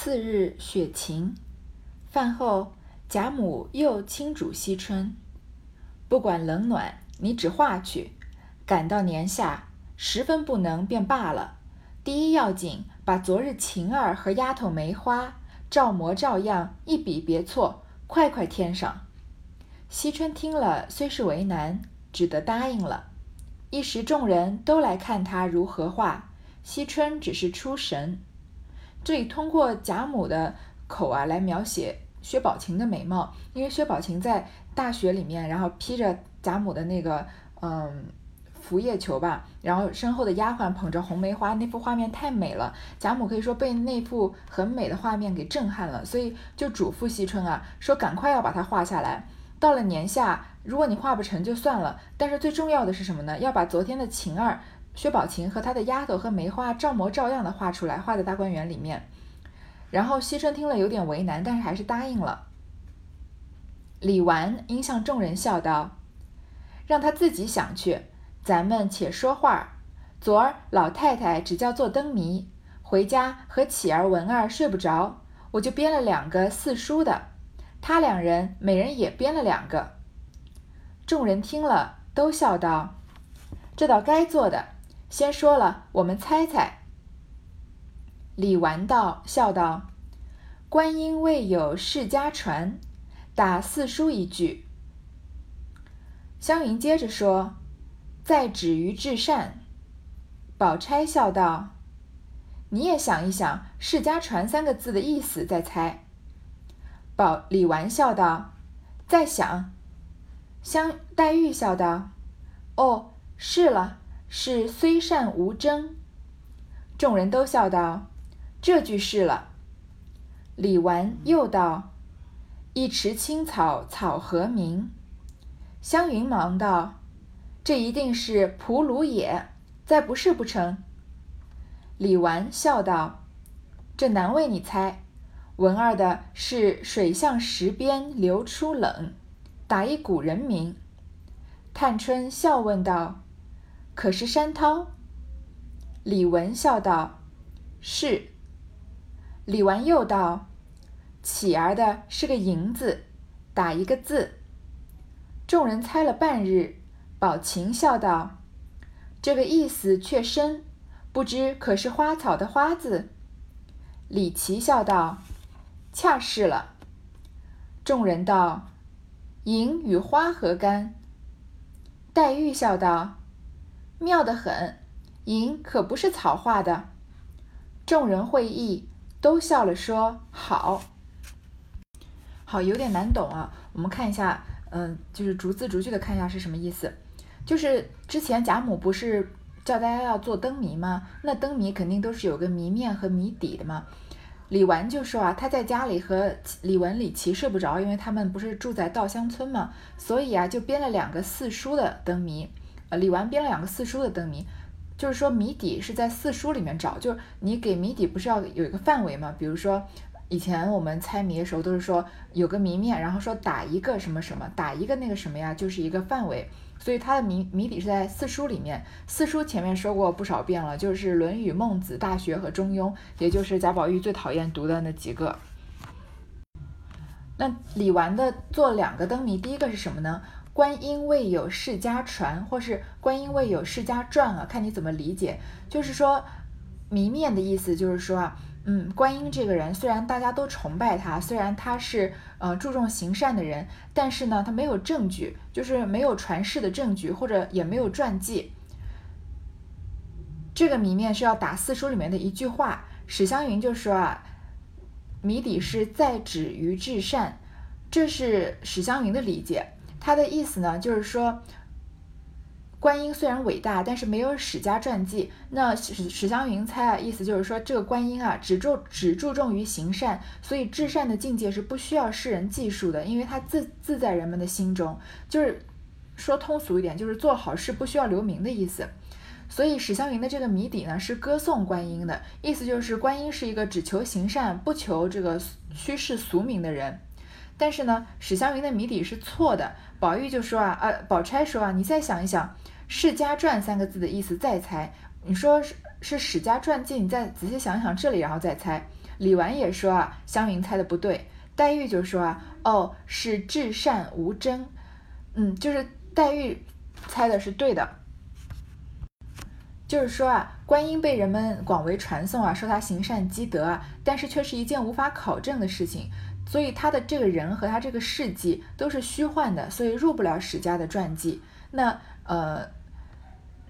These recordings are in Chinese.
次日雪晴，饭后贾母又轻嘱惜春：“不管冷暖，你只画去。赶到年下，十分不能便罢了。第一要紧，把昨日晴儿和丫头梅花照模照样，一笔别错，快快添上。”惜春听了，虽是为难，只得答应了。一时众人都来看他如何画，惜春只是出神。这里通过贾母的口啊来描写薛宝琴的美貌，因为薛宝琴在大雪里面，然后披着贾母的那个嗯拂叶裘吧，然后身后的丫鬟捧着红梅花，那幅画面太美了，贾母可以说被那幅很美的画面给震撼了，所以就嘱咐惜春啊，说赶快要把它画下来。到了年下，如果你画不成就算了，但是最重要的是什么呢？要把昨天的晴儿。薛宝琴和他的丫头和梅花照模照样的画出来，画在大观园里面。然后惜春听了有点为难，但是还是答应了。李纨应向众人笑道：“让他自己想去，咱们且说话。昨儿老太太只叫做灯谜，回家和启儿、文儿睡不着，我就编了两个四书的，他两人每人也编了两个。”众人听了都笑道：“这倒该做的。”先说了，我们猜猜。李纨道笑道：“观音未有世家传，打四书一句。”湘云接着说：“在止于至善。”宝钗笑道：“你也想一想‘世家传’三个字的意思，再猜。”宝李纨笑道：“在想。”湘黛玉笑道：“哦，是了。”是虽善无争，众人都笑道：“这句是了。”李纨又道：“一池青草草何名？”湘云忙道：“这一定是蒲芦也，再不是不成。”李纨笑道：“这难为你猜。文二的是水向石边流出冷，打一古人名。”探春笑问道。可是山涛，李文笑道：“是。”李纨又道：“乞儿的是个银字，打一个字。”众人猜了半日，宝琴笑道：“这个意思却深，不知可是花草的花字？”李琦笑道：“恰是了。”众人道：“银与花何干？”黛玉笑道。妙得很，银可不是草画的。众人会意，都笑了，说：“好，好，有点难懂啊。我们看一下，嗯，就是逐字逐句的看一下是什么意思。就是之前贾母不是叫大家要做灯谜吗？那灯谜肯定都是有个谜面和谜底的嘛。李纨就说啊，他在家里和李文、李琦睡不着，因为他们不是住在稻香村嘛，所以啊，就编了两个四书的灯谜。呃，李纨编了两个四书的灯谜，就是说谜底是在四书里面找，就是你给谜底不是要有一个范围吗？比如说以前我们猜谜的时候都是说有个谜面，然后说打一个什么什么，打一个那个什么呀，就是一个范围。所以它的谜谜底是在四书里面。四书前面说过不少遍了，就是《论语》《孟子》《大学》和《中庸》，也就是贾宝玉最讨厌读的那几个。那李纨的做两个灯谜，第一个是什么呢？观音未有世家传，或是观音未有世家传啊，看你怎么理解。就是说，谜面的意思就是说啊，嗯，观音这个人虽然大家都崇拜他，虽然他是呃注重行善的人，但是呢，他没有证据，就是没有传世的证据，或者也没有传记。这个谜面是要打四书里面的一句话，史湘云就说啊，谜底是在止于至善，这是史湘云的理解。他的意思呢，就是说，观音虽然伟大，但是没有史家传记。那史史湘云猜啊，意思就是说，这个观音啊，只注只注重于行善，所以至善的境界是不需要世人记述的，因为他自自在人们的心中。就是说通俗一点，就是做好事不需要留名的意思。所以史湘云的这个谜底呢，是歌颂观音的意思，就是观音是一个只求行善，不求这个虚世俗名的人。但是呢，史湘云的谜底是错的。宝玉就说啊，呃，宝钗说啊，你再想一想，“世家传”三个字的意思再猜。你说是史家传记，你再仔细想想这里，然后再猜。李纨也说啊，湘云猜的不对。黛玉就说啊，哦，是至善无争，嗯，就是黛玉猜的是对的。就是说啊，观音被人们广为传颂啊，说他行善积德啊，但是却是一件无法考证的事情，所以他的这个人和他这个事迹都是虚幻的，所以入不了史家的传记。那呃，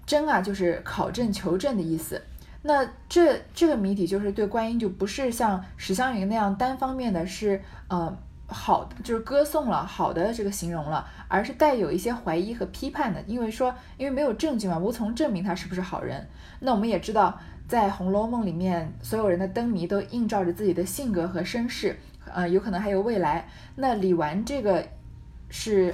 真啊，就是考证求证的意思。那这这个谜底就是对观音就不是像史湘云那样单方面的是呃。好，就是歌颂了好的这个形容了，而是带有一些怀疑和批判的，因为说，因为没有证据嘛，无从证明他是不是好人。那我们也知道，在《红楼梦》里面，所有人的灯谜都映照着自己的性格和身世，呃，有可能还有未来。那李纨这个是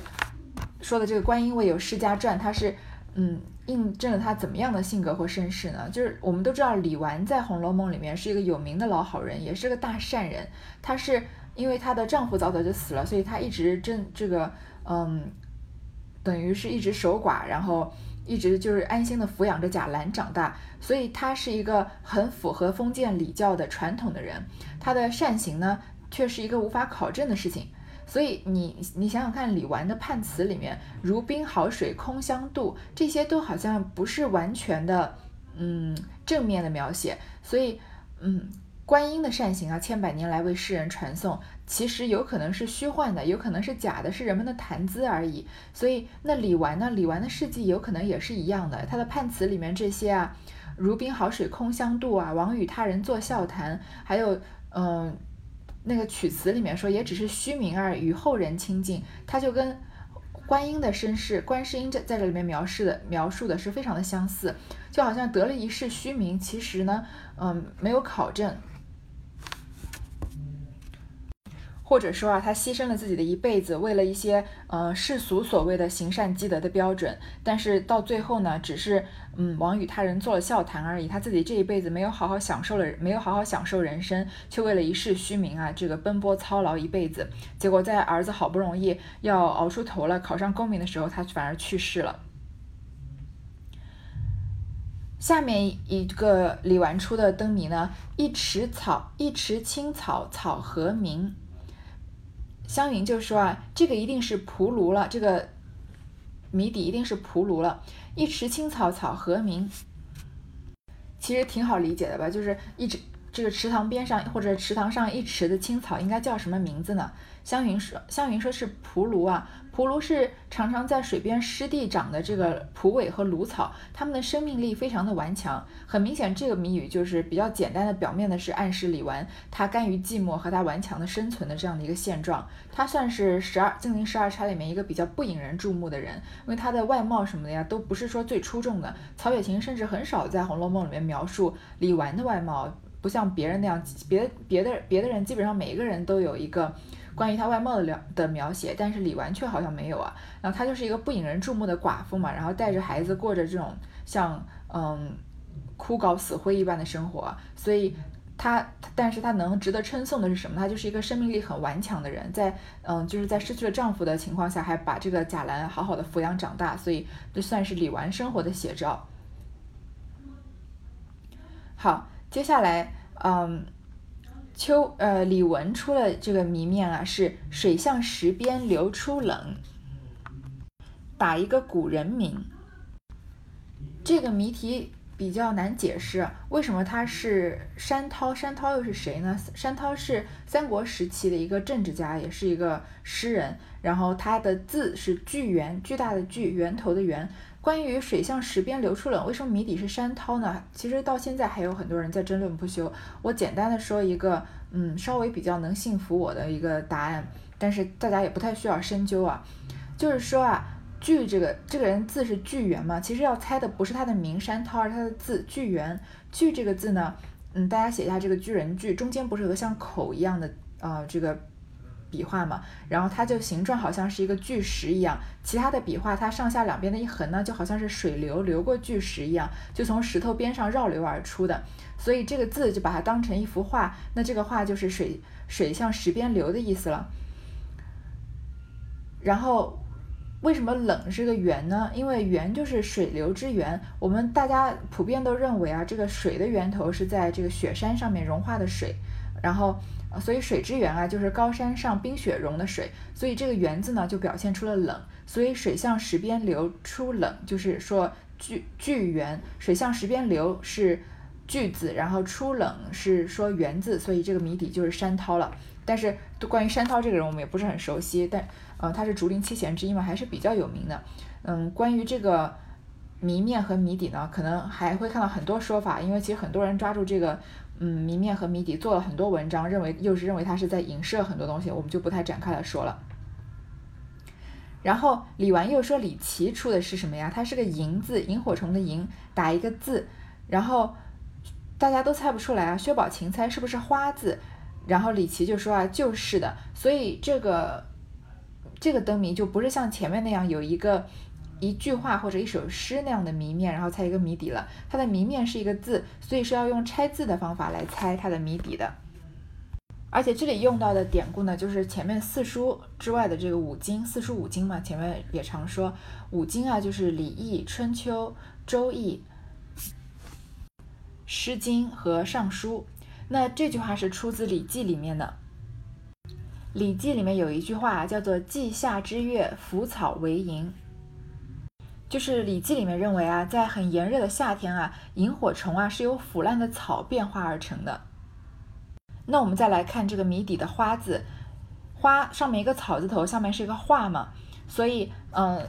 说的这个观音未有世家传，他是嗯，印证了他怎么样的性格或身世呢？就是我们都知道，李纨在《红楼梦》里面是一个有名的老好人，也是个大善人，她是。因为她的丈夫早早就死了，所以她一直真这个嗯，等于是一直守寡，然后一直就是安心的抚养着贾兰长大，所以她是一个很符合封建礼教的传统的人。她的善行呢，却是一个无法考证的事情。所以你你想想看，李纨的判词里面“如冰好水空相妒”，这些都好像不是完全的嗯正面的描写。所以嗯。观音的善行啊，千百年来为世人传颂，其实有可能是虚幻的，有可能是假的，是人们的谈资而已。所以那李纨呢？李纨的事迹有可能也是一样的。他的判词里面这些啊，如冰好水空相妒啊，王与他人作笑谈，还有嗯，那个曲词里面说也只是虚名儿，与后人亲近。他就跟观音的身世，观世音这在这里面描述的描述的是非常的相似，就好像得了一世虚名，其实呢，嗯，没有考证。或者说啊，他牺牲了自己的一辈子，为了一些呃世俗所谓的行善积德的标准，但是到最后呢，只是嗯王与他人做了笑谈而已。他自己这一辈子没有好好享受了，没有好好享受人生，却为了一世虚名啊，这个奔波操劳一辈子，结果在儿子好不容易要熬出头了，考上功名的时候，他反而去世了。下面一个李纨出的灯谜呢，一池草，一池青草，草何名？湘云就说啊，这个一定是蒲芦了，这个谜底一定是蒲芦了。一池青草草何名？其实挺好理解的吧，就是一直这个池塘边上或者池塘上一池的青草应该叫什么名字呢？湘云说，湘云说是蒲芦啊。蒲芦是常常在水边湿地长的这个蒲苇和芦草，它们的生命力非常的顽强。很明显，这个谜语就是比较简单的，表面的是暗示李纨她甘于寂寞和她顽强的生存的这样的一个现状。她算是十二金陵十二钗里面一个比较不引人注目的人，因为她的外貌什么的呀都不是说最出众的。曹雪芹甚至很少在《红楼梦》里面描述李纨的外貌，不像别人那样，别别的别的人基本上每一个人都有一个。关于他外貌的了的描写，但是李纨却好像没有啊。然后她就是一个不引人注目的寡妇嘛，然后带着孩子过着这种像嗯枯槁死灰一般的生活。所以她，但是她能值得称颂的是什么？她就是一个生命力很顽强的人，在嗯就是在失去了丈夫的情况下，还把这个贾兰好好的抚养长大，所以这算是李纨生活的写照。好，接下来嗯。秋呃，李文出了这个谜面啊，是水向石边流出冷，打一个古人名。这个谜题比较难解释，为什么他是山涛？山涛又是谁呢？山涛是三国时期的一个政治家，也是一个诗人。然后他的字是巨源，巨大的巨，源头的源。关于水向石边流出冷，为什么谜底是山涛呢？其实到现在还有很多人在争论不休。我简单的说一个，嗯，稍微比较能信服我的一个答案，但是大家也不太需要深究啊。就是说啊，巨这个这个人字是巨源嘛，其实要猜的不是他的名山涛，而是他的字巨源。巨这个字呢，嗯，大家写一下这个巨人巨，中间不是有个像口一样的啊这个。笔画嘛，然后它就形状好像是一个巨石一样，其他的笔画它上下两边的一横呢，就好像是水流流过巨石一样，就从石头边上绕流而出的，所以这个字就把它当成一幅画，那这个画就是水水向石边流的意思了。然后为什么冷是个圆呢？因为圆就是水流之源。我们大家普遍都认为啊，这个水的源头是在这个雪山上面融化的水，然后所以水之源啊就是高山上冰雪融的水。所以这个源字呢就表现出了冷。所以水向石边流出冷，就是说聚聚源。水向石边流是句字，然后出冷是说源字，所以这个谜底就是山涛了。但是关于山涛这个人，我们也不是很熟悉，但呃，他是竹林七贤之一嘛，还是比较有名的。嗯，关于这个谜面和谜底呢，可能还会看到很多说法，因为其实很多人抓住这个嗯谜面和谜底做了很多文章，认为又是认为他是在影射很多东西，我们就不太展开来说了。然后李纨又说李琦出的是什么呀？他是个萤字，萤火虫的萤，打一个字，然后大家都猜不出来啊。薛宝琴猜是不是花字？然后李琦就说啊，就是的，所以这个这个灯谜就不是像前面那样有一个一句话或者一首诗那样的谜面，然后猜一个谜底了。它的谜面是一个字，所以是要用拆字的方法来猜它的谜底的。而且这里用到的典故呢，就是前面四书之外的这个五经，四书五经嘛，前面也常说五经啊，就是《礼义》《春秋》《周易》《诗经》和《尚书》。那这句话是出自《礼记》里面的，《礼记》里面有一句话叫做“季夏之月，腐草为萤”，就是《礼记》里面认为啊，在很炎热的夏天啊，萤火虫啊是由腐烂的草变化而成的。那我们再来看这个谜底的“花”字，“花”上面一个草字头，下面是一个“画”嘛，所以嗯，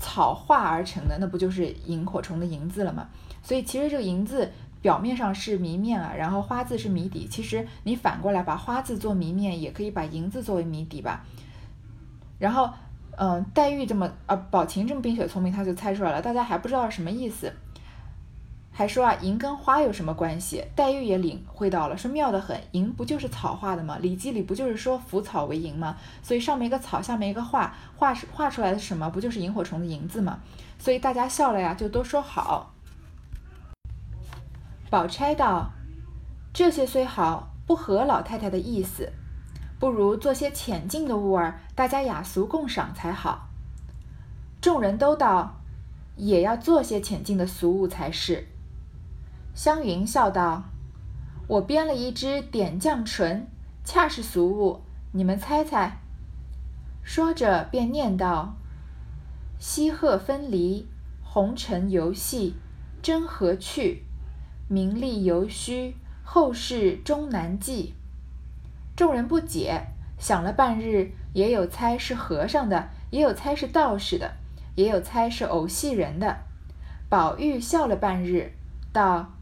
草化而成的，那不就是萤火虫的“萤”字了吗？所以其实这个“萤”字。表面上是谜面啊，然后花字是谜底。其实你反过来把花字做谜面，也可以把银字作为谜底吧。然后，嗯，黛玉这么啊，宝琴这么冰雪聪明，他就猜出来了。大家还不知道什么意思，还说啊，银跟花有什么关系？黛玉也领会到了，说妙得很，银不就是草画的吗？《礼记》里不就是说腐草为萤吗？所以上面一个草，下面一个画，画是画出来的什么？不就是萤火虫的萤字吗？所以大家笑了呀，就都说好。宝钗道：“这些虽好，不合老太太的意思，不如做些浅近的物儿，大家雅俗共赏才好。”众人都道：“也要做些浅近的俗物才是。”湘云笑道：“我编了一支点绛唇，恰是俗物，你们猜猜。”说着便念道：“西鹤分离，红尘游戏，真何趣？”名利犹虚，后世终难记。众人不解，想了半日，也有猜是和尚的，也有猜是道士的，也有猜是偶戏人的。宝玉笑了半日，道：“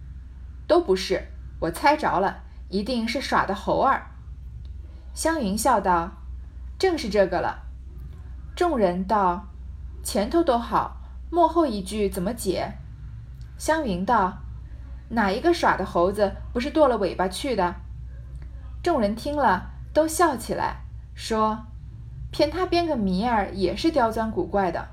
都不是，我猜着了，一定是耍的猴儿。”湘云笑道：“正是这个了。”众人道：“前头都好，幕后一句怎么解？”湘云道。哪一个耍的猴子不是剁了尾巴去的？众人听了都笑起来，说：“骗他编个谜儿也是刁钻古怪的。”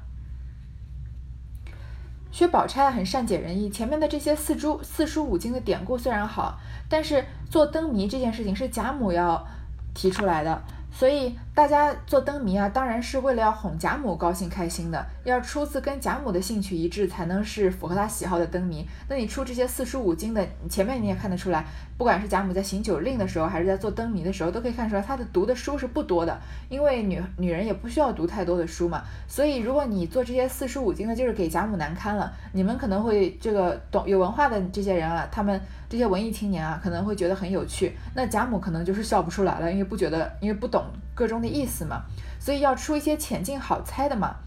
薛宝钗很善解人意，前面的这些四书四书五经的典故虽然好，但是做灯谜这件事情是贾母要提出来的。所以大家做灯谜啊，当然是为了要哄贾母高兴开心的，要出自跟贾母的兴趣一致，才能是符合她喜好的灯谜。那你出这些四书五经的，前面你也看得出来，不管是贾母在行酒令的时候，还是在做灯谜的时候，都可以看出来她的读的书是不多的，因为女女人也不需要读太多的书嘛。所以如果你做这些四书五经的，就是给贾母难堪了。你们可能会这个懂有文化的这些人啊，他们。这些文艺青年啊，可能会觉得很有趣，那贾母可能就是笑不出来了，因为不觉得，因为不懂各种的意思嘛，所以要出一些浅近好猜的嘛。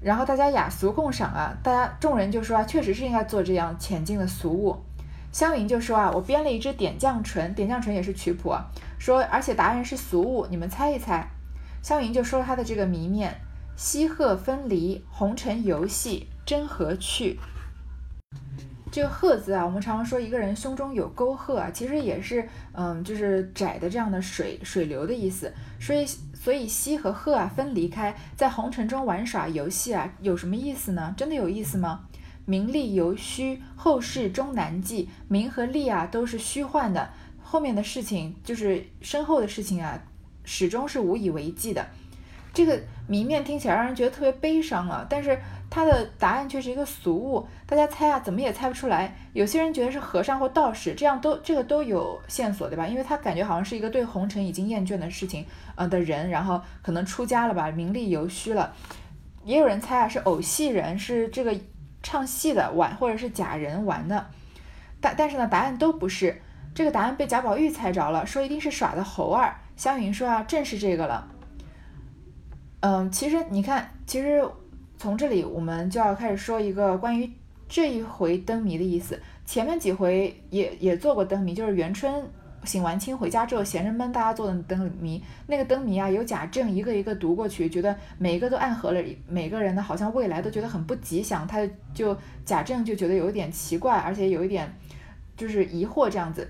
然后大家雅俗共赏啊，大家众人就说啊，确实是应该做这样浅近的俗物。湘云就说啊，我编了一支点绛唇，点绛唇也是曲谱啊，说而且答案是俗物，你们猜一猜。湘云就说他的这个谜面：西鹤分离，红尘游戏，真何趣？这个壑字啊，我们常常说一个人胸中有沟壑啊，其实也是嗯，就是窄的这样的水水流的意思。所以所以西和壑啊分离开，在红尘中玩耍游戏啊，有什么意思呢？真的有意思吗？名利犹虚，后世终难记。名和利啊都是虚幻的，后面的事情就是身后的事情啊，始终是无以为继的。这个谜面听起来让人觉得特别悲伤啊，但是他的答案却是一个俗物，大家猜啊，怎么也猜不出来。有些人觉得是和尚或道士，这样都这个都有线索，对吧？因为他感觉好像是一个对红尘已经厌倦的事情，呃的人，然后可能出家了吧，名利犹虚了。也有人猜啊，是偶戏人，是这个唱戏的玩，或者是假人玩的。但但是呢，答案都不是。这个答案被贾宝玉猜着了，说一定是耍的猴儿。湘云说啊，正是这个了。嗯，其实你看，其实从这里我们就要开始说一个关于这一回灯谜的意思。前面几回也也做过灯谜，就是元春醒完亲回家之后，闲人们大家做的灯谜。那个灯谜啊，有贾政一个一个读过去，觉得每一个都暗合了每个人呢，好像未来都觉得很不吉祥。他就贾政就觉得有一点奇怪，而且有一点就是疑惑这样子。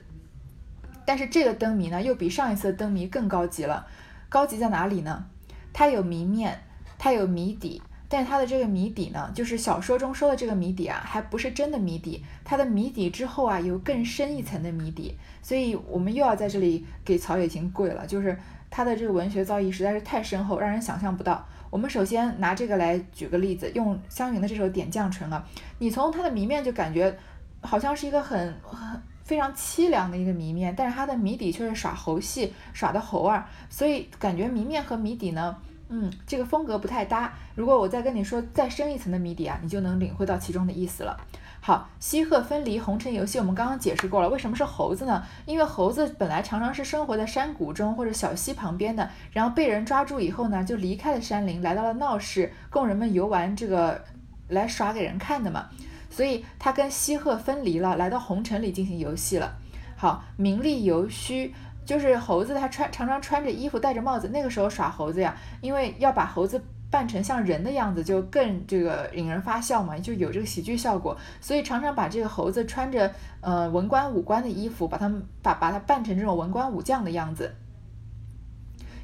但是这个灯谜呢，又比上一次的灯谜更高级了。高级在哪里呢？它有谜面，它有谜底。但是它的这个谜底呢，就是小说中说的这个谜底啊，还不是真的谜底。它的谜底之后啊，有更深一层的谜底。所以我们又要在这里给曹雪芹跪了，就是他的这个文学造诣实在是太深厚，让人想象不到。我们首先拿这个来举个例子，用湘云的这首《点绛唇》啊，你从它的谜面就感觉好像是一个很很。非常凄凉的一个谜面，但是它的谜底却是耍猴戏耍的猴儿，所以感觉谜面和谜底呢，嗯，这个风格不太搭。如果我再跟你说再深一层的谜底啊，你就能领会到其中的意思了。好，西鹤分离红尘游戏，我们刚刚解释过了，为什么是猴子呢？因为猴子本来常常是生活在山谷中或者小溪旁边的，然后被人抓住以后呢，就离开了山林，来到了闹市，供人们游玩，这个来耍给人看的嘛。所以他跟西鹤分离了，来到红尘里进行游戏了。好，名利犹虚，就是猴子，他穿常常穿着衣服，戴着帽子。那个时候耍猴子呀，因为要把猴子扮成像人的样子，就更这个引人发笑嘛，就有这个喜剧效果。所以常常把这个猴子穿着呃文官武官的衣服，把他们把把它扮成这种文官武将的样子。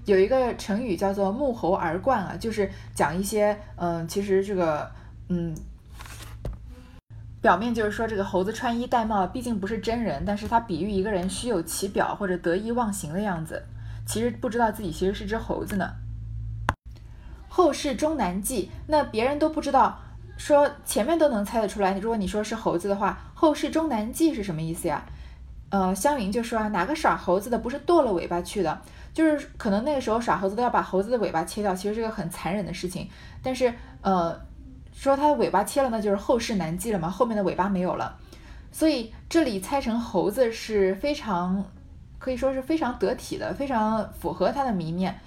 有一个成语叫做沐猴而冠啊，就是讲一些嗯，其实这个嗯。表面就是说这个猴子穿衣戴帽，毕竟不是真人，但是他比喻一个人虚有其表或者得意忘形的样子，其实不知道自己其实是只猴子呢。后世终难记，那别人都不知道，说前面都能猜得出来。如果你说是猴子的话，后世终难记是什么意思呀？呃，湘云就说啊，哪个耍猴子的不是剁了尾巴去的？就是可能那个时候耍猴子都要把猴子的尾巴切掉，其实是个很残忍的事情。但是呃。说它尾巴切了，那就是后世难记了嘛，后面的尾巴没有了，所以这里猜成猴子是非常可以说是非常得体的，非常符合它的谜面。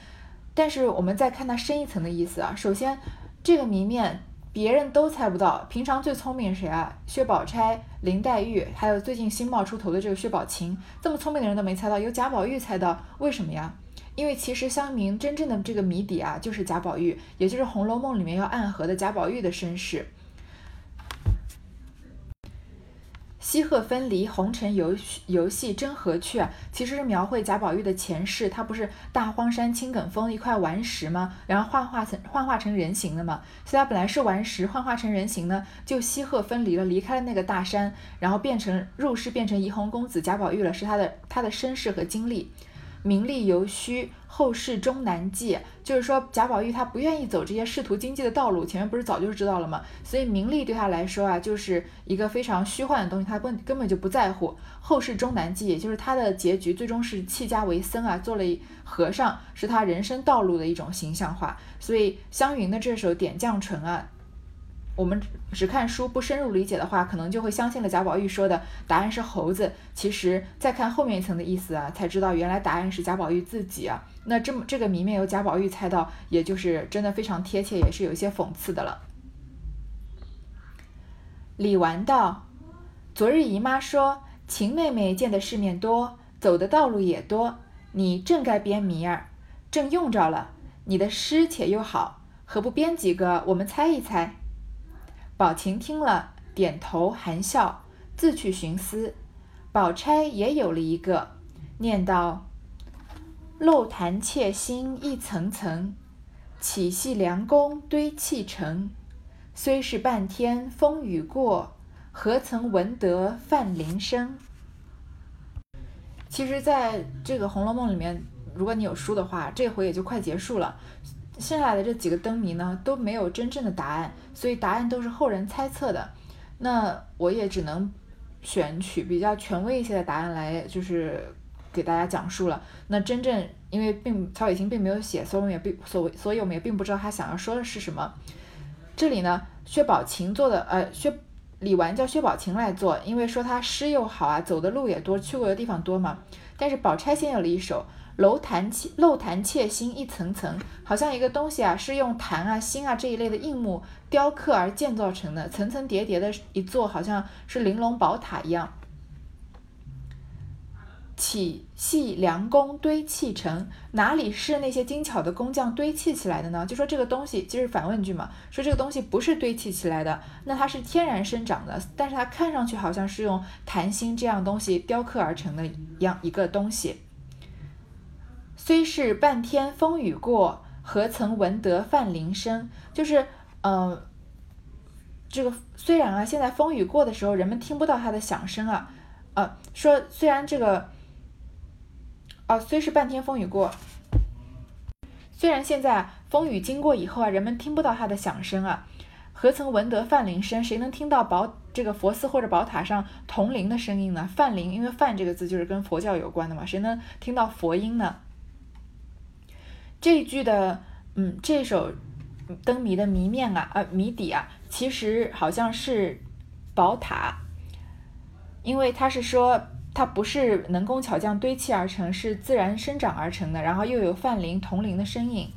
但是我们再看它深一层的意思啊，首先这个谜面别人都猜不到，平常最聪明谁啊？薛宝钗、林黛玉，还有最近新冒出头的这个薛宝琴，这么聪明的人都没猜到，由贾宝玉猜到，为什么呀？因为其实香茗真正的这个谜底啊，就是贾宝玉，也就是《红楼梦》里面要暗合的贾宝玉的身世。西鹤分离，红尘游游戏真何趣啊！其实是描绘贾宝玉的前世，他不是大荒山青埂峰一块顽石吗？然后幻化成幻化成人形的嘛。所以他本来是顽石，幻化成人形呢，就西鹤分离了，离开了那个大山，然后变成入世，变成怡红公子贾宝玉了，是他的他的身世和经历。名利犹虚，后世终难记。就是说，贾宝玉他不愿意走这些仕途经济的道路，前面不是早就知道了吗？所以名利对他来说啊，就是一个非常虚幻的东西，他根根本就不在乎。后世终难记，也就是他的结局最终是弃家为僧啊，做了和尚，是他人生道路的一种形象化。所以湘云的这首《点绛唇》啊。我们只看书不深入理解的话，可能就会相信了贾宝玉说的答案是猴子。其实再看后面一层的意思啊，才知道原来答案是贾宝玉自己啊。那这么这个谜面由贾宝玉猜到，也就是真的非常贴切，也是有一些讽刺的了。李纨道：“昨日姨妈说，秦妹妹见的世面多，走的道路也多，你正该编谜儿，正用着了。你的诗且又好，何不编几个，我们猜一猜？”宝琴听了，点头含笑，自去寻思。宝钗也有了一个，念道：“漏潭窃心一层层，起系梁宫堆砌成。虽是半天风雨过，何曾闻得泛铃声？”其实，在这个《红楼梦》里面，如果你有书的话，这回也就快结束了。剩下的这几个灯谜呢都没有真正的答案，所以答案都是后人猜测的。那我也只能选取比较权威一些的答案来，就是给大家讲述了。那真正因为并曹雪芹并没有写，所以我们也并所所以我们也并不知道他想要说的是什么。这里呢，薛宝琴做的，呃，薛李纨叫薛宝琴来做，因为说他诗又好啊，走的路也多，去过的地方多嘛。但是宝钗先有了一首。楼檀切漏檀切心一层层，好像一个东西啊，是用檀啊、心啊这一类的硬木雕刻而建造成的，层层叠叠的一座，好像是玲珑宝塔一样。起系良工堆砌成，哪里是那些精巧的工匠堆砌起来的呢？就说这个东西，就是反问句嘛，说这个东西不是堆砌起来的，那它是天然生长的，但是它看上去好像是用檀心这样东西雕刻而成的一样一个东西。虽是半天风雨过，何曾闻得泛铃声？就是，嗯，这个虽然啊，现在风雨过的时候，人们听不到它的响声啊，呃，说虽然这个，哦，虽是半天风雨过，虽然现在风雨经过以后啊，人们听不到它的响声啊，何曾闻得泛铃声？谁能听到宝这个佛寺或者宝塔上铜铃的声音呢？泛铃，因为泛这个字就是跟佛教有关的嘛，谁能听到佛音呢？这句的，嗯，这首灯谜的谜面啊，呃，谜底啊，其实好像是宝塔，因为它是说它不是能工巧匠堆砌而成，是自然生长而成的，然后又有泛铃、铜铃的身影。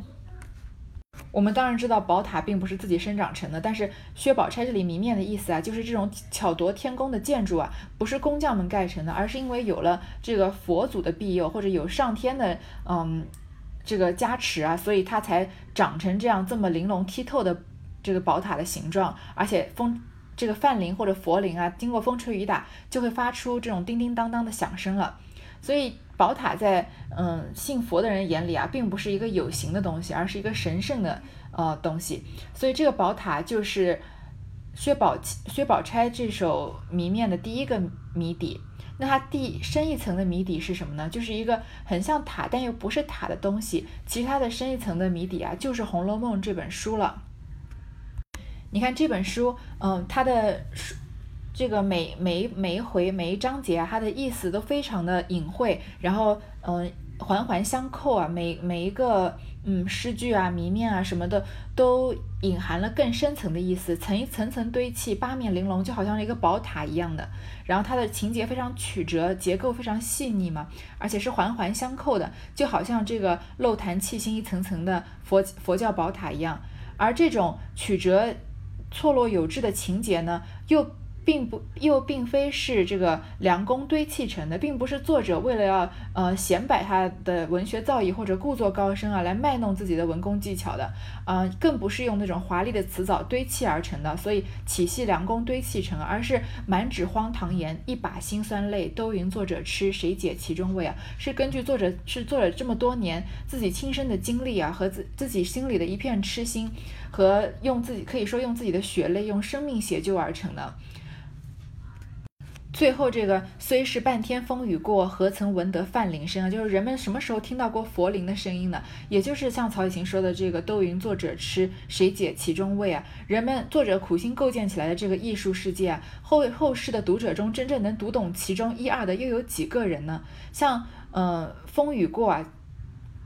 我们当然知道宝塔并不是自己生长成的，但是薛宝钗这里谜面的意思啊，就是这种巧夺天工的建筑啊，不是工匠们盖成的，而是因为有了这个佛祖的庇佑，或者有上天的，嗯。这个加持啊，所以它才长成这样这么玲珑剔透的这个宝塔的形状，而且风这个梵铃或者佛铃啊，经过风吹雨打就会发出这种叮叮当当的响声了。所以宝塔在嗯信佛的人眼里啊，并不是一个有形的东西，而是一个神圣的呃东西。所以这个宝塔就是薛宝薛宝钗这首谜面的第一个谜底。那它第深一层的谜底是什么呢？就是一个很像塔但又不是塔的东西。其实它的深一层的谜底啊，就是《红楼梦》这本书了。你看这本书，嗯，它的书这个每每每一回每一章节啊，它的意思都非常的隐晦，然后嗯环环相扣啊，每每一个。嗯，诗句啊、谜面啊什么的，都隐含了更深层的意思，层一层层堆砌，八面玲珑，就好像一个宝塔一样的。然后它的情节非常曲折，结构非常细腻嘛，而且是环环相扣的，就好像这个漏潭砌心一层层的佛佛教宝塔一样。而这种曲折、错落有致的情节呢，又。并不又并非是这个良工堆砌成的，并不是作者为了要呃显摆他的文学造诣或者故作高深啊来卖弄自己的文工技巧的，啊更不是用那种华丽的词藻堆砌而成的，所以岂系良工堆砌成，而是满纸荒唐言，一把辛酸泪，都云作者痴，谁解其中味啊？是根据作者是作者这么多年自己亲身的经历啊和自自己心里的一片痴心，和用自己可以说用自己的血泪用生命写就而成的。最后这个虽是半天风雨过，何曾闻得梵铃声啊？就是人们什么时候听到过佛铃的声音呢？也就是像曹雪芹说的这个“都云作者痴，谁解其中味啊？”人们作者苦心构建起来的这个艺术世界啊，后后世的读者中真正能读懂其中一二的又有几个人呢？像呃风雨过啊。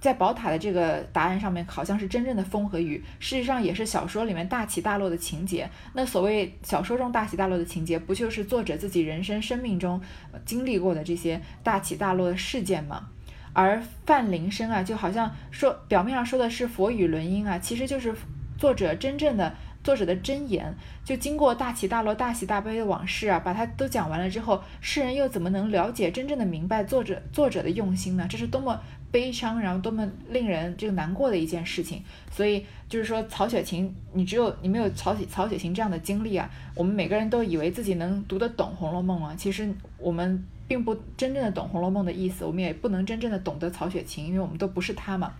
在宝塔的这个答案上面，好像是真正的风和雨，事实上也是小说里面大起大落的情节。那所谓小说中大起大落的情节，不就是作者自己人生生命中经历过的这些大起大落的事件吗？而梵铃声啊，就好像说表面上说的是佛语轮音啊，其实就是作者真正的。作者的真言，就经过大起大落、大喜大悲的往事啊，把它都讲完了之后，世人又怎么能了解真正的明白作者作者的用心呢？这是多么悲伤，然后多么令人这个难过的一件事情。所以就是说，曹雪芹，你只有你没有曹雪曹雪芹这样的经历啊，我们每个人都以为自己能读得懂《红楼梦》啊，其实我们并不真正的懂《红楼梦》的意思，我们也不能真正的懂得曹雪芹，因为我们都不是他嘛。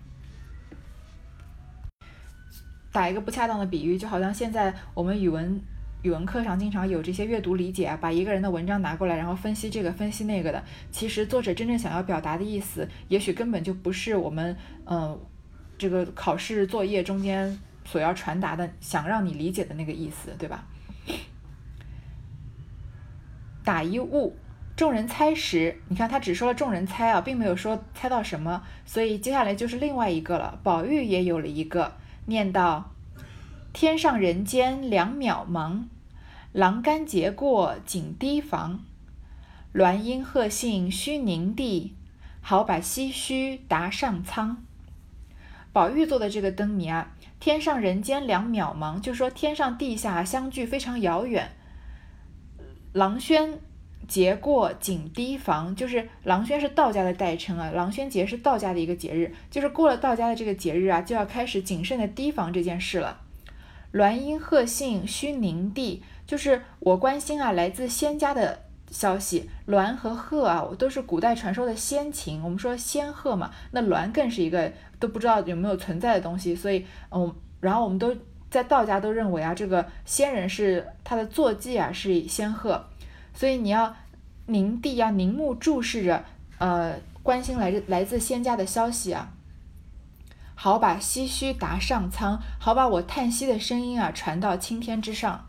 打一个不恰当的比喻，就好像现在我们语文语文课上经常有这些阅读理解啊，把一个人的文章拿过来，然后分析这个分析那个的。其实作者真正想要表达的意思，也许根本就不是我们嗯这个考试作业中间所要传达的，想让你理解的那个意思，对吧？打一物，众人猜时，你看他只说了众人猜啊，并没有说猜到什么，所以接下来就是另外一个了。宝玉也有了一个，念道：天上人间两渺茫，栏杆结过紧提防，鸾音鹤信须凝地，好把唏嘘答上苍。宝玉做的这个灯谜啊，天上人间两渺茫，就说天上地下相距非常遥远。郎轩节过紧提防，就是郎轩是道家的代称啊。郎轩节是道家的一个节日，就是过了道家的这个节日啊，就要开始谨慎的提防这件事了。鸾音鹤信须凝地，就是我关心啊，来自仙家的消息。鸾和鹤啊，都是古代传说的仙禽。我们说仙鹤嘛，那鸾更是一个都不知道有没有存在的东西。所以，嗯，然后我们都。在道家都认为啊，这个仙人是他的坐骑啊，是仙鹤，所以你要凝地要凝目注视着，呃，关心来自来自仙家的消息啊，好把唏嘘达上苍，好把我叹息的声音啊传到青天之上。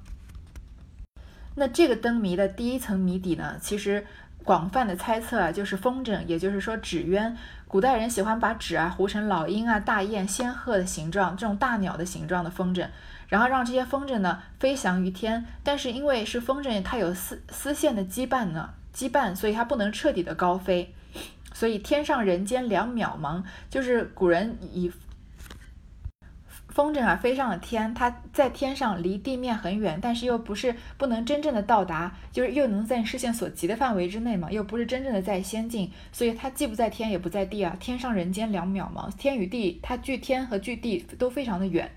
那这个灯谜的第一层谜底呢，其实。广泛的猜测啊，就是风筝，也就是说纸鸢。古代人喜欢把纸啊糊成老鹰啊、大雁、仙鹤的形状，这种大鸟的形状的风筝，然后让这些风筝呢飞翔于天。但是因为是风筝，它有丝丝线的羁绊呢，羁绊，所以它不能彻底的高飞。所以天上人间两渺茫，就是古人以。风筝啊，飞上了天，它在天上离地面很远，但是又不是不能真正的到达，就是又能在视线所及的范围之内嘛，又不是真正的在仙境，所以它既不在天也不在地啊，天上人间两渺茫，天与地它距天和距地都非常的远。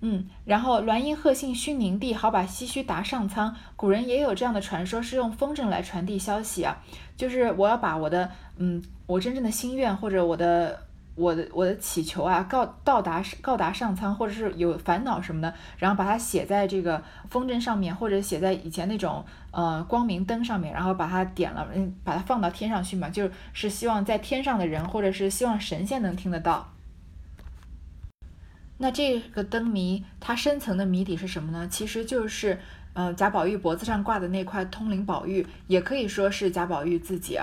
嗯，然后鸾音鹤信须凝地，好把唏嘘达上苍。古人也有这样的传说，是用风筝来传递消息啊，就是我要把我的嗯，我真正的心愿或者我的。我的我的祈求啊，告到达告达上苍，或者是有烦恼什么的，然后把它写在这个风筝上面，或者写在以前那种呃光明灯上面，然后把它点了，嗯，把它放到天上去嘛，就是希望在天上的人，或者是希望神仙能听得到。那这个灯谜它深层的谜底是什么呢？其实就是呃贾宝玉脖子上挂的那块通灵宝玉，也可以说是贾宝玉自己。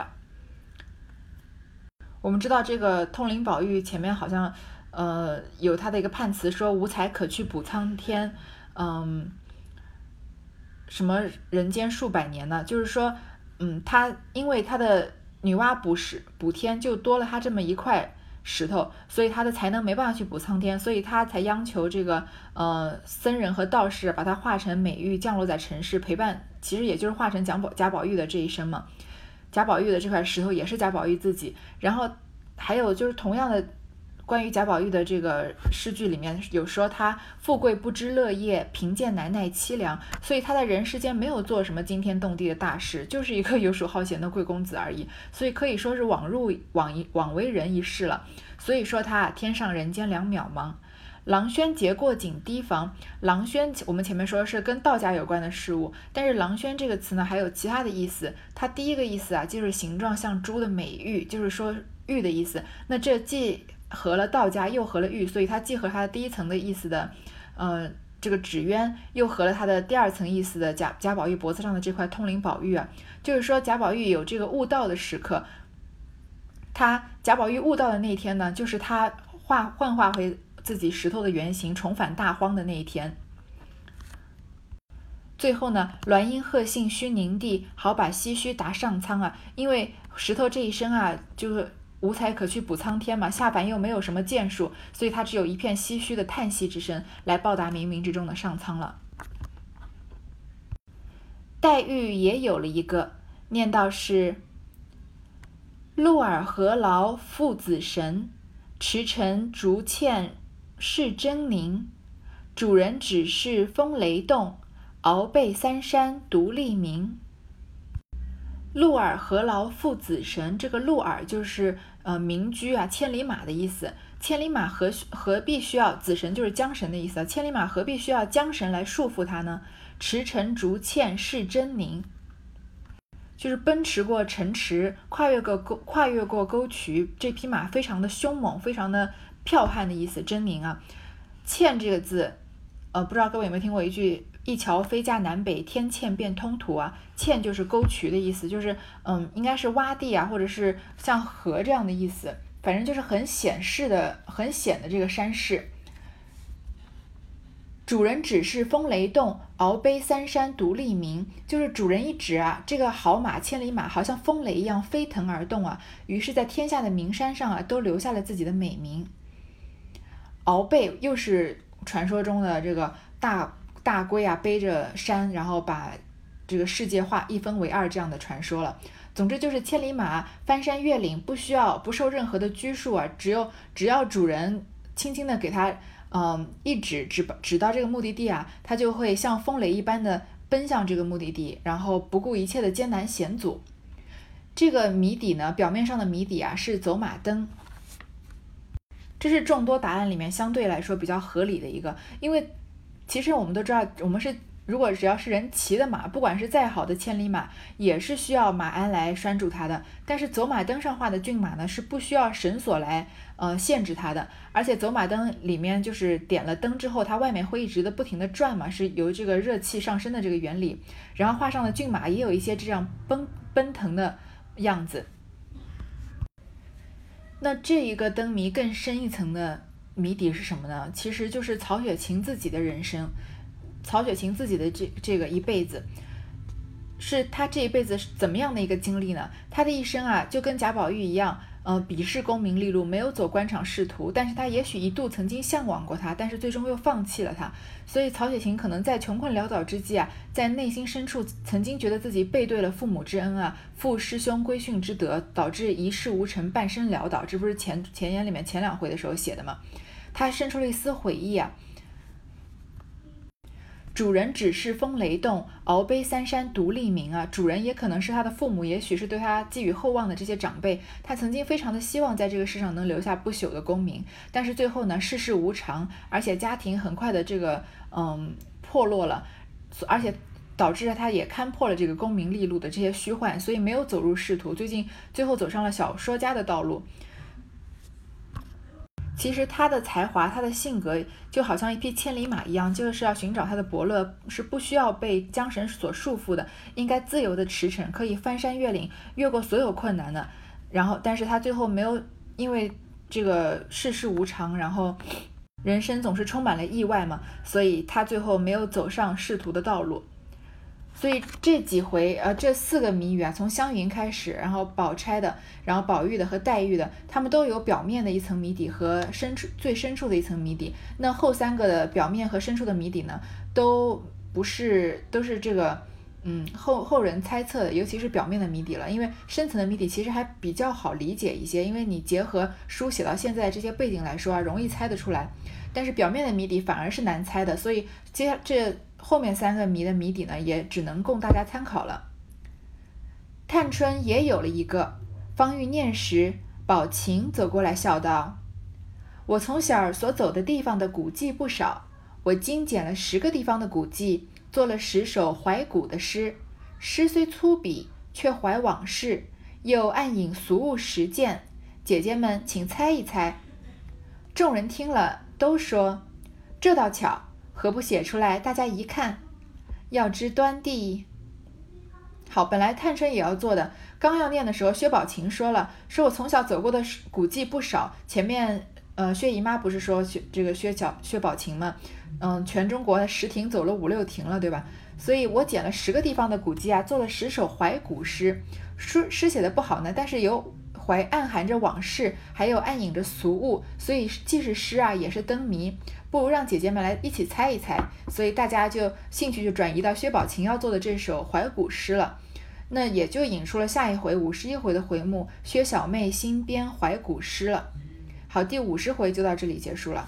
我们知道这个通灵宝玉前面好像，呃，有他的一个判词说“无才可去补苍天”，嗯，什么人间数百年呢？就是说，嗯，他因为他的女娲补石补天就多了他这么一块石头，所以他的才能没办法去补苍天，所以他才央求这个呃僧人和道士把他化成美玉降落在城市陪伴，其实也就是化成贾宝贾宝玉的这一生嘛。贾宝玉的这块石头也是贾宝玉自己，然后还有就是同样的，关于贾宝玉的这个诗句里面有说他富贵不知乐业，贫贱难耐凄凉，所以他在人世间没有做什么惊天动地的大事，就是一个游手好闲的贵公子而已，所以可以说是枉入枉一枉为人一世了。所以说他天上人间两渺茫。郎轩节过紧提防，郎轩我们前面说是跟道家有关的事物，但是郎轩这个词呢还有其他的意思。它第一个意思啊就是形状像猪的美玉，就是说玉的意思。那这既合了道家，又合了玉，所以它既合它的第一层的意思的，呃，这个纸鸢，又合了它的第二层意思的贾贾宝玉脖子上的这块通灵宝玉啊，就是说贾宝玉有这个悟道的时刻。他贾宝玉悟道的那一天呢，就是他化幻化回。自己石头的原型重返大荒的那一天，最后呢，鸾音鹤信须凝地，好把唏嘘达上苍啊！因为石头这一生啊，就是无才可去补苍天嘛，下凡又没有什么建树，所以他只有一片唏嘘的叹息之声来报答冥冥之中的上苍了。黛玉也有了一个念道是：鹿儿何劳父子神，驰骋竹堑。是狰狞，主人只是风雷动，鳌背三山独立明。鹿耳何劳父子神？这个鹿耳就是呃民居啊，千里马的意思。千里马何何必需要子神？就是缰绳的意思。千里马何必需要缰绳来束缚它呢？驰骋竹堑是狰狞。就是奔驰过城池，跨越过沟，跨越过沟渠，这匹马非常的凶猛，非常的剽悍的意思，狰狞啊。堑这个字，呃，不知道各位有没有听过一句“一桥飞架南北，天堑变通途”啊？堑就是沟渠的意思，就是嗯，应该是洼地啊，或者是像河这样的意思，反正就是很险势的、很险的这个山势。主人指示风雷动，鳌背三山独立名。就是主人一指啊，这个好马千里马好像风雷一样飞腾而动啊，于是，在天下的名山上啊，都留下了自己的美名。鳌背又是传说中的这个大大龟啊，背着山，然后把这个世界化一分为二这样的传说了。总之就是千里马翻山越岭，不需要不受任何的拘束啊，只有只要主人轻轻的给它。嗯，一指指指到这个目的地啊，它就会像风雷一般的奔向这个目的地，然后不顾一切的艰难险阻。这个谜底呢，表面上的谜底啊是走马灯，这是众多答案里面相对来说比较合理的一个，因为其实我们都知道，我们是。如果只要是人骑的马，不管是再好的千里马，也是需要马鞍来拴住它的。但是走马灯上画的骏马呢，是不需要绳索来呃限制它的。而且走马灯里面就是点了灯之后，它外面会一直的不停的转嘛，是由这个热气上升的这个原理。然后画上的骏马也有一些这样奔奔腾的样子。那这一个灯谜更深一层的谜底是什么呢？其实就是曹雪芹自己的人生。曹雪芹自己的这这个一辈子，是他这一辈子是怎么样的一个经历呢？他的一生啊，就跟贾宝玉一样，呃，鄙视功名利禄，没有走官场仕途，但是他也许一度曾经向往过他，但是最终又放弃了他。所以曹雪芹可能在穷困潦倒之际啊，在内心深处曾经觉得自己背对了父母之恩啊，负师兄规训之德，导致一事无成，半生潦倒。这不是前前言里面前两回的时候写的吗？他生出了一丝悔意啊。主人只是风雷动，鳌背三山独立名啊！主人也可能是他的父母，也许是对他寄予厚望的这些长辈。他曾经非常的希望在这个世上能留下不朽的功名，但是最后呢，世事无常，而且家庭很快的这个嗯破落了，而且导致他也看破了这个功名利禄的这些虚幻，所以没有走入仕途。最近最后走上了小说家的道路。其实他的才华，他的性格就好像一匹千里马一样，就是要寻找他的伯乐，是不需要被缰绳所束缚的，应该自由的驰骋，可以翻山越岭，越过所有困难的。然后，但是他最后没有，因为这个世事无常，然后人生总是充满了意外嘛，所以他最后没有走上仕途的道路。所以这几回，呃，这四个谜语啊，从湘云开始，然后宝钗的，然后宝玉的和黛玉的，他们都有表面的一层谜底和深处最深处的一层谜底。那后三个的表面和深处的谜底呢，都不是，都是这个，嗯，后后人猜测的，尤其是表面的谜底了。因为深层的谜底其实还比较好理解一些，因为你结合书写到现在这些背景来说啊，容易猜得出来。但是表面的谜底反而是难猜的，所以接下这。后面三个谜的谜底呢，也只能供大家参考了。探春也有了一个，方欲念时，宝琴走过来笑道：“我从小所走的地方的古迹不少，我精简了十个地方的古迹，做了十首怀古的诗。诗虽粗鄙，却怀往事，又暗引俗物实践。姐姐们，请猜一猜。”众人听了，都说：“这倒巧。”何不写出来？大家一看，要知端地。好，本来探春也要做的，刚要念的时候，薛宝琴说了：“说我从小走过的古迹不少。前面，呃，薛姨妈不是说薛这个薛小薛宝琴吗？嗯，全中国的十亭走了五六亭了，对吧？所以我捡了十个地方的古迹啊，做了十首怀古诗。诗诗写的不好呢，但是有怀暗含着往事，还有暗影着俗物，所以既是诗啊，也是灯谜。”不如让姐姐们来一起猜一猜，所以大家就兴趣就转移到薛宝琴要做的这首怀古诗了，那也就引出了下一回五十一回的回目：薛小妹新编怀古诗了。好，第五十回就到这里结束了。